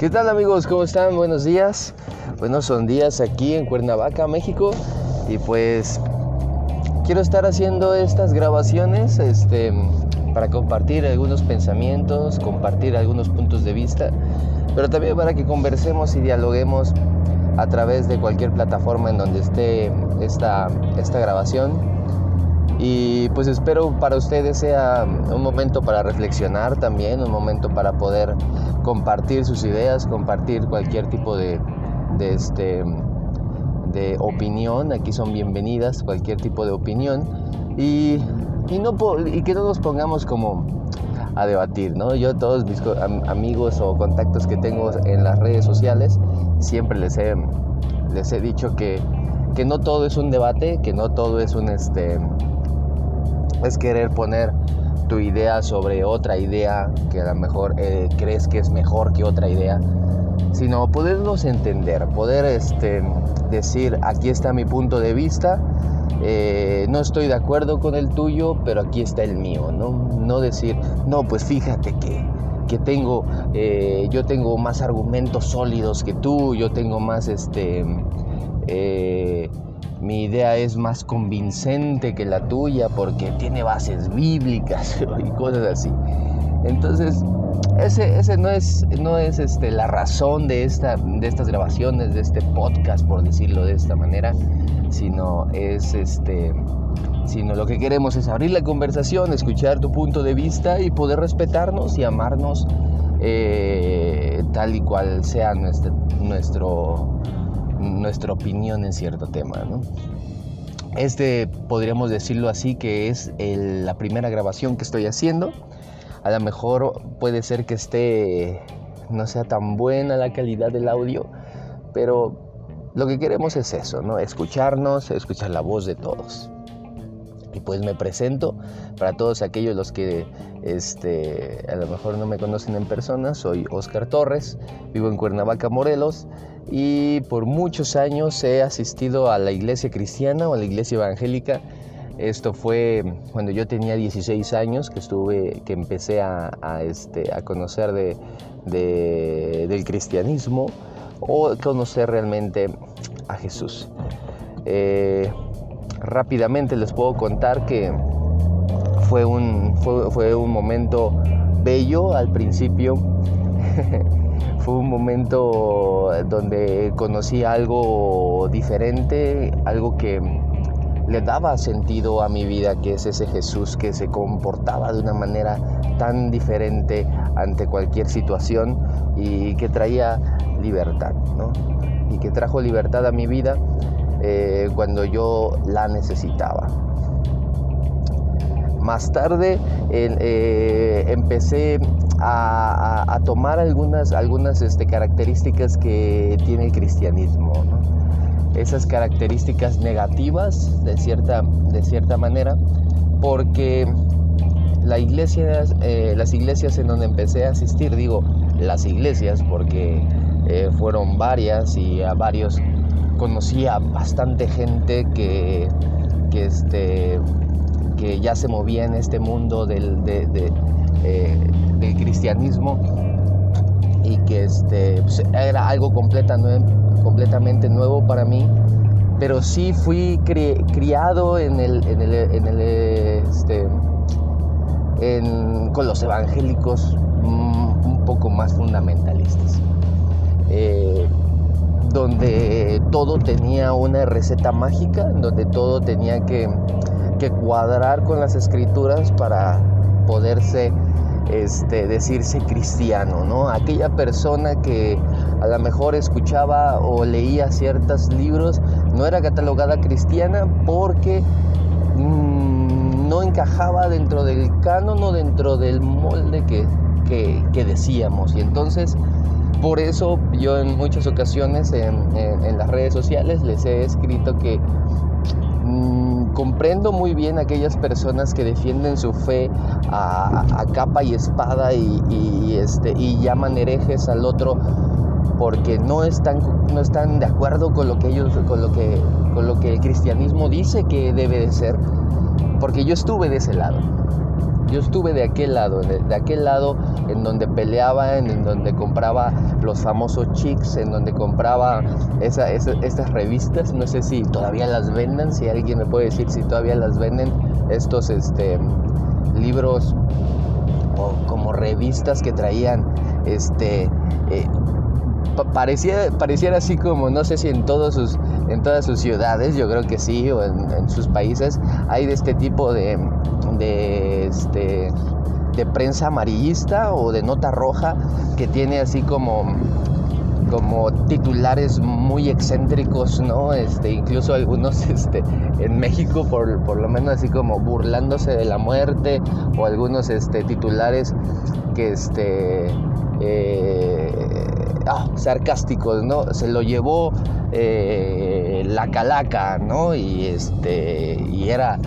¿Qué tal amigos? ¿Cómo están? Buenos días. Bueno, son días aquí en Cuernavaca, México. Y pues quiero estar haciendo estas grabaciones este, para compartir algunos pensamientos, compartir algunos puntos de vista, pero también para que conversemos y dialoguemos a través de cualquier plataforma en donde esté esta, esta grabación. Y pues espero para ustedes sea un momento para reflexionar también, un momento para poder compartir sus ideas, compartir cualquier tipo de, este, de opinión. Aquí son bienvenidas cualquier tipo de opinión. Y, y, no, y que no nos pongamos como a debatir, ¿no? Yo todos mis amigos o contactos que tengo en las redes sociales siempre les he, les he dicho que, que no todo es un debate, que no todo es un este es querer poner tu idea sobre otra idea que a lo mejor eh, crees que es mejor que otra idea, sino poderlos entender, poder este, decir aquí está mi punto de vista, eh, no estoy de acuerdo con el tuyo, pero aquí está el mío, ¿no? No decir, no, pues fíjate que, que tengo, eh, yo tengo más argumentos sólidos que tú, yo tengo más, este, mi idea es más convincente que la tuya porque tiene bases bíblicas y cosas así. Entonces, ese, no es, este, la razón de, esta, de estas grabaciones, de este podcast, por decirlo de esta manera, sino es este sino lo que queremos es abrir la conversación, escuchar tu punto de vista y poder respetarnos y amarnos eh, tal y cual sea nuestro nuestra opinión en cierto tema. Este podríamos decirlo así que es la primera grabación que estoy haciendo. A lo mejor puede ser que esté no sea tan buena la calidad del audio, pero lo que queremos es eso, ¿no? Escucharnos, escuchar la voz de todos. Y pues me presento para todos aquellos los que este, a lo mejor no me conocen en persona. Soy Oscar Torres, vivo en Cuernavaca, Morelos. Y por muchos años he asistido a la iglesia cristiana o a la iglesia evangélica. Esto fue cuando yo tenía 16 años que estuve, que empecé a, este, a conocer de, del cristianismo o conocer realmente a Jesús. Eh, rápidamente les puedo contar que fue un, fue, un momento bello al principio. fue un momento donde conocí algo diferente, algo que le daba sentido a mi vida, que es ese Jesús que se comportaba de una manera tan diferente ante cualquier situación y que traía libertad, Y que trajo libertad a mi vida eh, cuando yo la necesitaba. Más tarde eh, empecé a, tomar algunas, algunas este, características que tiene el cristianismo. Esas características negativas, de cierta, de cierta manera, porque la iglesia, eh, las iglesias en donde empecé a asistir, digo las iglesias porque fueron varias y a varios conocí a bastante gente que, que, este, que ya se movía en este mundo del, eh, del cristianismo y que este, pues, era algo completa, completamente nuevo para mí, pero sí fui criado en el, en el, en este, con los evangélicos mm, un poco más fundamentalistas. Eh, donde todo tenía una receta mágica, donde todo tenía que, cuadrar con las escrituras para poderse este, decirse cristiano, ¿no? Aquella persona que a lo mejor escuchaba o leía ciertos libros no era catalogada cristiana porque mm, no encajaba dentro del canon o dentro del molde que, que decíamos. Y entonces por eso yo en muchas ocasiones en, las redes sociales les he escrito que mm, comprendo muy bien aquellas personas que defienden su fe a, capa y espada y, este, y llaman herejes al otro porque no están, no están de acuerdo con lo que ellos, con lo que, con lo que el cristianismo dice que debe de ser, porque yo estuve de ese lado. Yo estuve de aquel lado, de, aquel lado en donde peleaba, en, donde compraba los famosos chicks, en donde compraba esa, estas revistas, no sé si todavía las venden, si alguien me puede decir si todavía las venden, estos este, libros o como revistas que traían este eh, parecía, pareciera así como, no sé si en, todos sus, en todas sus ciudades, yo creo que sí, o en, sus países, hay de este tipo de, de, este, de prensa amarillista o de nota roja que tiene así como como titulares muy excéntricos, ¿no? Este, incluso algunos este, en México, por, por, lo menos así como burlándose de la muerte, o algunos este, titulares que este, eh, ah, sarcásticos, ¿no? Se lo llevó eh, la calaca, ¿no? Y, este, y era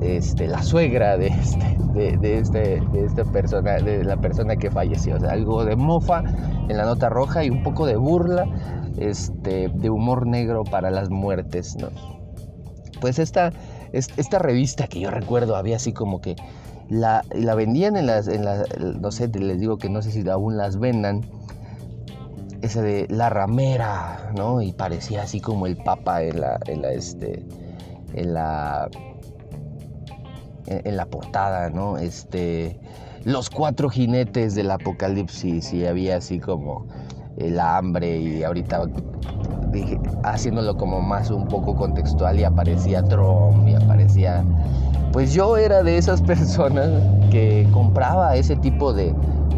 este, la suegra de, este, de, este, de esta persona, de la persona que falleció. Algo de mofa en la nota roja y un poco de burla, este, de humor negro para las muertes, ¿no? Pues esta, esta revista que yo recuerdo había así como que la, la vendían en las, en no sé, les digo que no sé si aún las vendan, ese de la ramera, ¿no? Y parecía así como el papa en la, en la, este, en la, en la portada, ¿no? Este, los cuatro jinetes del apocalipsis y había así como el hambre y ahorita dije, haciéndolo como más un poco contextual y aparecía Trump y aparecía... Pues yo era de esas personas que compraba ese tipo de,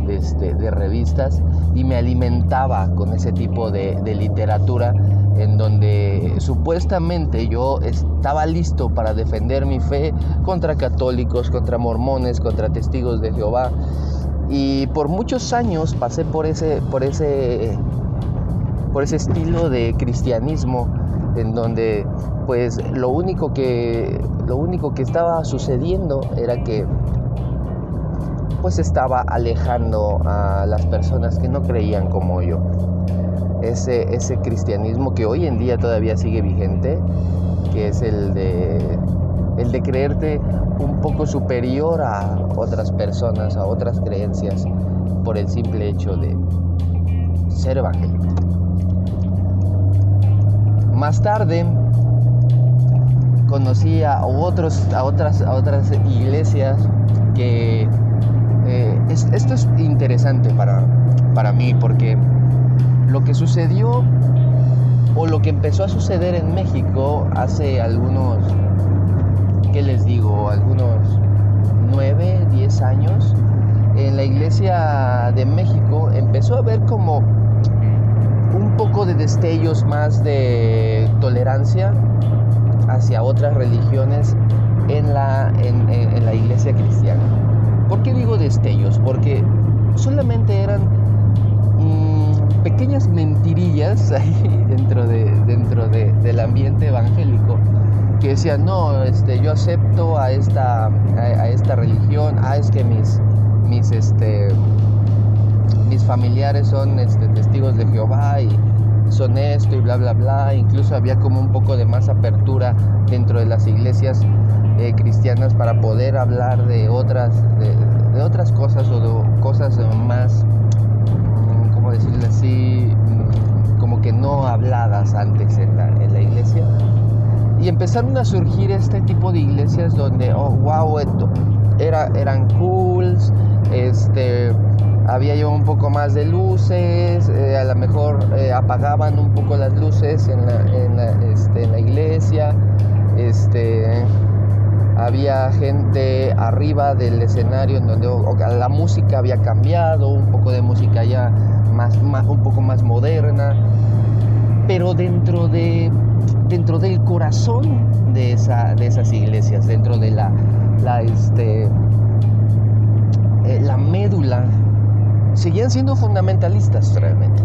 este, de, revistas y me alimentaba con ese tipo de, literatura en donde supuestamente yo estaba listo para defender mi fe contra católicos, contra mormones, contra testigos de Jehová. Y por muchos años pasé por ese, por ese, por ese estilo de cristianismo en donde pues lo único que, lo único que estaba sucediendo era que pues estaba alejando a las personas que no creían como yo. Ese, ese cristianismo que hoy en día todavía sigue vigente, que es el de, el de creerte un poco superior a otras personas, a otras creencias, por el simple hecho de ser evangélico. Más tarde conocí a, otros, a, otras, a otras iglesias que eh, esto es interesante para, para mí porque lo que sucedió o lo que empezó a suceder en México hace algunos, ¿qué les digo? Algunos 9, 10 años, en la iglesia de México empezó a haber como un poco de destellos más de tolerancia hacia otras religiones en la, en la iglesia cristiana. ¿Por qué digo destellos? Porque solamente eran mm, pequeñas mentirillas ahí dentro, de, dentro del ambiente evangélico que decían, no, este, yo acepto a esta, a, esta religión, ah, es que mis, mis, este, mis familiares son este, testigos de Jehová y son esto y bla, bla, bla. Incluso había como un poco de más apertura dentro de las iglesias eh, cristianas para poder hablar de otras, de, otras cosas o de cosas más, mm, ¿cómo decirlo así? Mm, como que no habladas antes en la, en la iglesia. Y empezaron a surgir este tipo de iglesias donde, oh, wow, esto, era, eran cools, este, había yo un poco más de luces, eh, a lo mejor eh, apagaban un poco las luces en la, en la, este, en la iglesia, este, había gente arriba del escenario en donde la música había cambiado, un poco de música ya más, un poco más moderna, pero dentro, de, dentro del corazón de, esa, de esas iglesias, dentro de la, la, este, eh, la médula, seguían siendo fundamentalistas realmente.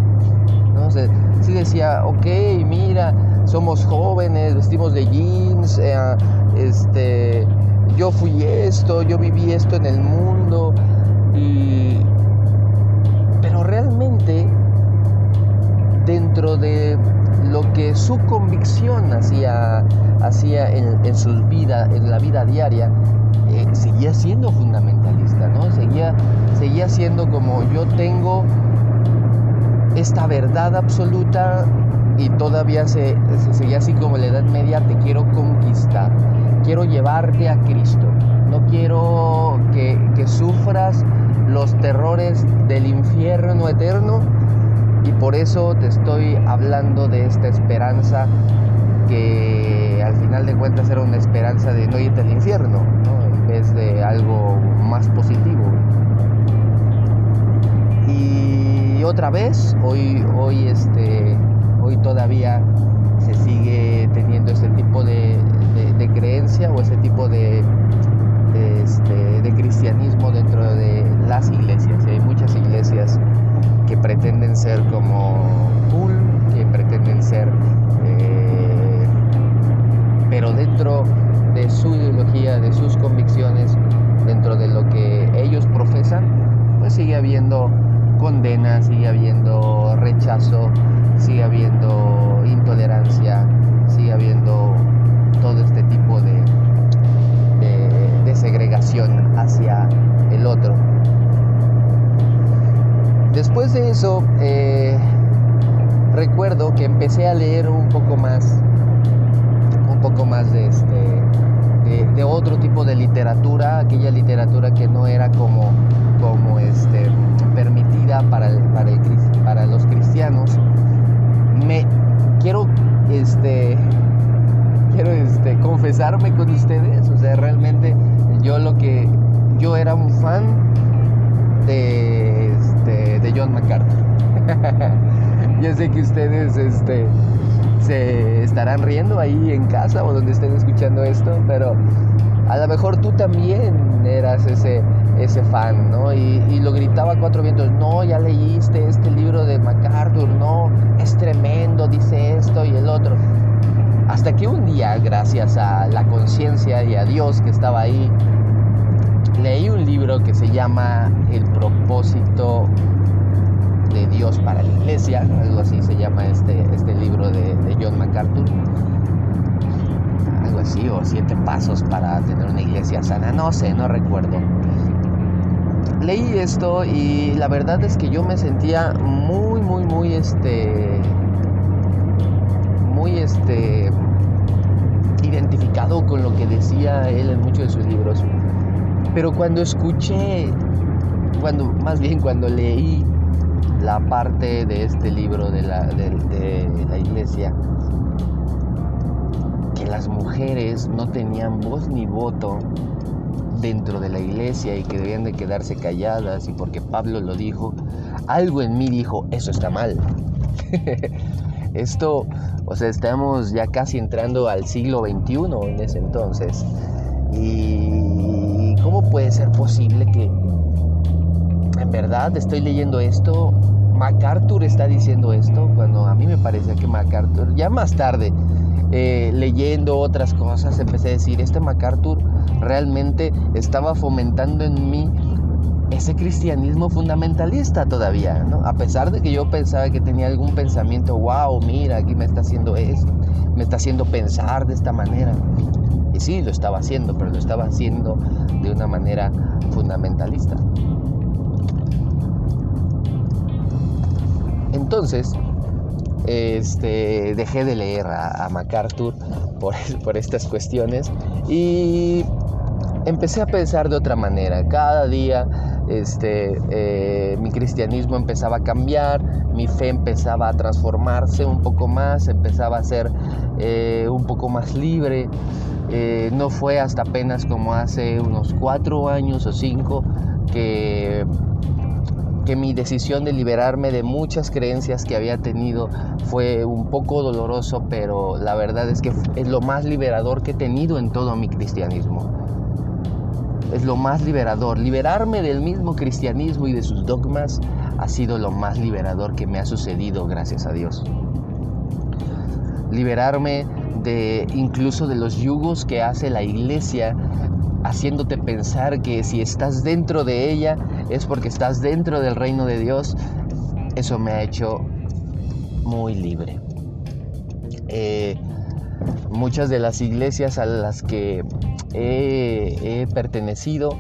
¿no? decía, ok, mira, somos jóvenes, vestimos de jeans, eh, este, yo fui esto, yo viví esto en el mundo, pero realmente dentro de lo que su convicción hacía, hacía en, en sus vidas, en la vida diaria, eh, seguía siendo fundamentalista, ¿no? Seguía, seguía siendo como yo tengo esta verdad absoluta y todavía se, seguía así como la Edad Media, te quiero conquistar, quiero llevarte a Cristo, no quiero que, que sufras los terrores del infierno eterno. Y por eso te estoy hablando de esta esperanza que al final de cuentas era una esperanza de no irte al infierno, en vez de algo más positivo. Y otra vez, hoy, hoy, este, hoy todavía se sigue teniendo ese tipo de, creencia o ese tipo de, este, de cristianismo dentro de las iglesias. Hay muchas iglesias que pretenden ser como cool, que pretenden ser pero dentro de su ideología, de sus convicciones, dentro de lo que ellos profesan, pues sigue habiendo condena, sigue habiendo rechazo, sigue habiendo intolerancia, sigue habiendo todo este tipo de, de, segregación hacia el otro. Después de eso, eh, recuerdo que empecé a leer un poco más poco más de, este, de, otro tipo de literatura, aquella literatura que no era como, como este, permitida para, para, para los cristianos. Me quiero este, quiero este, confesarme con ustedes, o sea, realmente yo lo que yo era un fan de, este, de John MacArthur. yo sé que ustedes este, se estarán riendo ahí en casa o donde estén escuchando esto, pero a lo mejor tú también eras ese, ese fan, ¿no? Y, lo gritaba a cuatro vientos, no, ya leíste este libro de MacArthur, no, es tremendo, dice esto y el otro. Hasta que un día, gracias a la conciencia y a Dios que estaba ahí, leí un libro que se llama El propósito de Dios para la iglesia, algo así se llama este, este libro de, John MacArthur, algo así, o siete pasos para tener una iglesia sana, no sé, no recuerdo. Leí esto y la verdad es que yo me sentía muy, muy, muy, este, muy, este, identificado con lo que decía él en muchos de sus libros. Pero cuando escuché, cuando, más bien cuando leí la parte de este libro de la, de, la iglesia que las mujeres no tenían voz ni voto dentro de la iglesia y que debían de quedarse calladas y porque Pablo lo dijo, algo en mí dijo, eso está mal. Esto, o sea, estamos ya casi entrando al siglo XXI en ese entonces. ¿Y cómo puede ser posible que en verdad estoy leyendo esto, MacArthur está diciendo esto, cuando a mí me parecía que MacArthur, ya más tarde, eh, leyendo otras cosas, empecé a decir, este MacArthur realmente estaba fomentando en mí ese cristianismo fundamentalista todavía, ¿no? A pesar de que yo pensaba que tenía algún pensamiento, wow, mira, aquí me está haciendo esto, me está haciendo pensar de esta manera. Y sí, lo estaba haciendo, pero lo estaba haciendo de una manera fundamentalista. Entonces, este, dejé de leer a, MacArthur por, por, estas cuestiones y empecé a pensar de otra manera. Cada día este, eh, mi cristianismo empezaba a cambiar, mi fe empezaba a transformarse un poco más, empezaba a ser eh, un poco más libre. Eh, no fue hasta apenas como hace unos cuatro años o cinco que que mi decisión de liberarme de muchas creencias que había tenido fue un poco doloroso, pero la verdad es que es lo más liberador que he tenido en todo mi cristianismo. Es lo más liberador. Liberarme del mismo cristianismo y de sus dogmas ha sido lo más liberador que me ha sucedido, gracias a Dios. Liberarme de incluso de los yugos que hace la iglesia haciéndote pensar que si estás dentro de ella es porque estás dentro del reino de Dios, eso me ha hecho muy libre. Eh, muchas de las iglesias a las que he, pertenecido,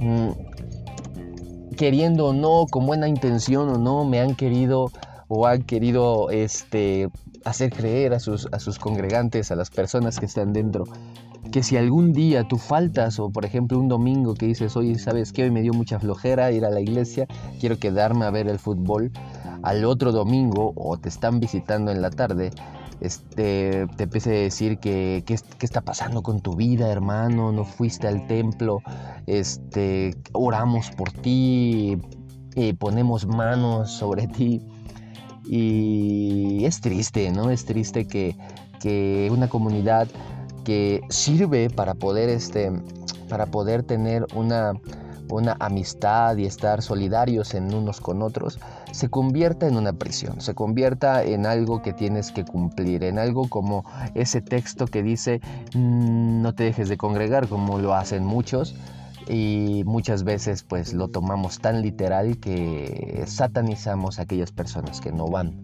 mm, queriendo o no, con buena intención o no, me han querido o han querido este, hacer creer a sus, a sus congregantes, a las personas que están dentro, que si algún día tú faltas, o por ejemplo un domingo que dices, oye, ¿sabes qué? Hoy me dio mucha flojera ir a la iglesia, quiero quedarme a ver el fútbol, al otro domingo, o te están visitando en la tarde, este, te empiece a decir que qué está pasando con tu vida, hermano, no fuiste al templo, este, oramos por ti, ponemos manos sobre ti. Y es triste, ¿no? Es triste que, que una comunidad que sirve para poder, este, para poder tener una, una amistad y estar solidarios en unos con otros, se convierta en una prisión, se convierta en algo que tienes que cumplir, en algo como ese texto que dice mm, no te dejes de congregar como lo hacen muchos, y muchas veces pues lo tomamos tan literal que satanizamos a aquellas personas que no van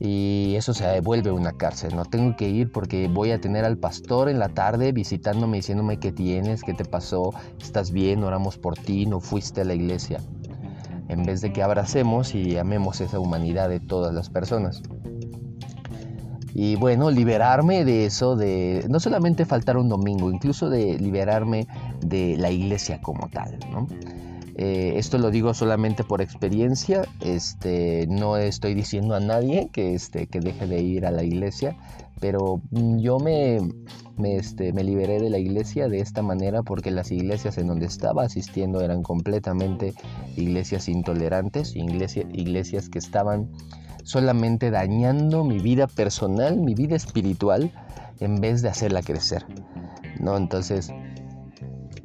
y eso se vuelve una cárcel. No tengo que ir porque voy a tener al pastor en la tarde visitándome, diciéndome qué tienes, qué te pasó, estás bien, oramos por ti, no fuiste a la iglesia. En vez de que abracemos y amemos esa humanidad de todas las personas. Y bueno, liberarme de eso, de no solamente faltar un domingo, incluso de liberarme de la iglesia como tal, ¿no? Eh, esto lo digo solamente por experiencia, este, no estoy diciendo a nadie que, este, que deje de ir a la iglesia, pero yo me, este, me liberé de la iglesia de esta manera porque las iglesias en donde estaba asistiendo eran completamente iglesias intolerantes, iglesias que estaban solamente dañando mi vida personal, mi vida espiritual, en vez de hacerla crecer. ¿no? Entonces,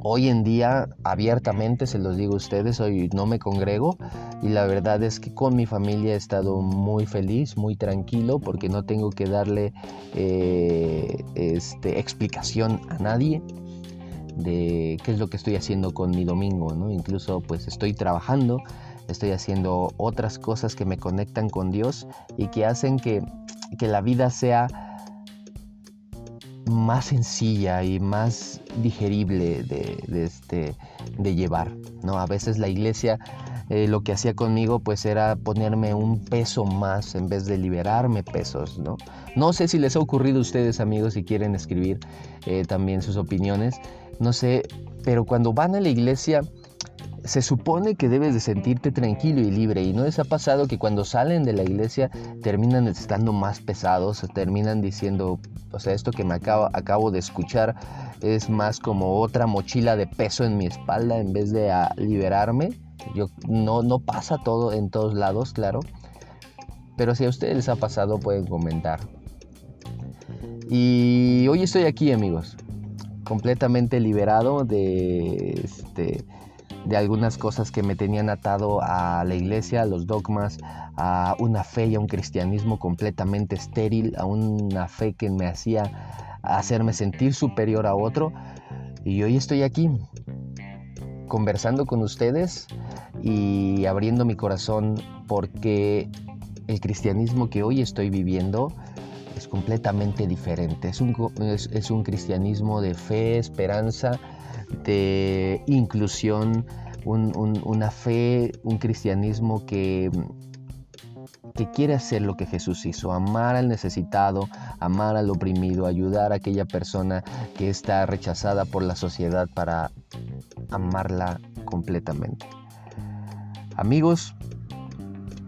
Hoy en día, abiertamente se los digo a ustedes, hoy no me congrego y la verdad es que con mi familia he estado muy feliz, muy tranquilo porque no tengo que darle eh, este, explicación a nadie de qué es lo que estoy haciendo con mi domingo, ¿no? Incluso pues estoy trabajando, estoy haciendo otras cosas que me conectan con Dios y que hacen que, que la vida sea más sencilla y más digerible de, este, de llevar. ¿no? A veces la iglesia eh, lo que hacía conmigo pues era ponerme un peso más en vez de liberarme pesos. No, no sé si les ha ocurrido a ustedes amigos si quieren escribir eh, también sus opiniones. No sé, pero cuando van a la iglesia se supone que debes de sentirte tranquilo y libre y no les ha pasado que cuando salen de la iglesia terminan estando más pesados, terminan diciendo, o sea, esto que me acabo, acabo de escuchar es más como otra mochila de peso en mi espalda en vez de liberarme. Yo, no, no pasa todo en todos lados, claro, pero si a ustedes les ha pasado pueden comentar. Y hoy estoy aquí amigos, completamente liberado de este de algunas cosas que me tenían atado a la iglesia, a los dogmas, a una fe y a un cristianismo completamente estéril, a una fe que me hacía hacerme sentir superior a otro. Y hoy estoy aquí conversando con ustedes y abriendo mi corazón porque el cristianismo que hoy estoy viviendo es completamente diferente. Es un, es un cristianismo de fe, esperanza, de inclusión, una fe, un cristianismo que, que quiere hacer lo que Jesús hizo, amar al necesitado, amar al oprimido, ayudar a aquella persona que está rechazada por la sociedad para amarla completamente. Amigos,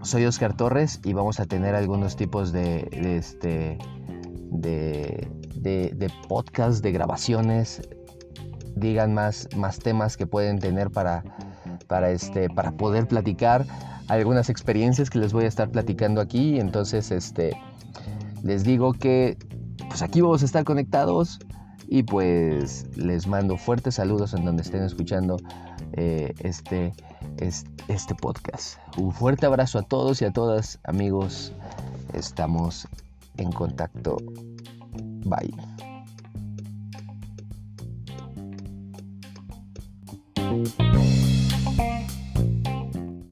soy Oscar Torres y vamos a tener algunos tipos de, este, de, de podcast, de grabaciones. Digan más, más temas que pueden tener para, para, este, para poder platicar. Algunas experiencias que les voy a estar platicando aquí. Entonces, este, les digo que pues aquí vamos a estar conectados. Y pues les mando fuertes saludos en donde estén escuchando eh, este, este podcast. Un fuerte abrazo a todos y a todas, amigos. Estamos en contacto. Bye.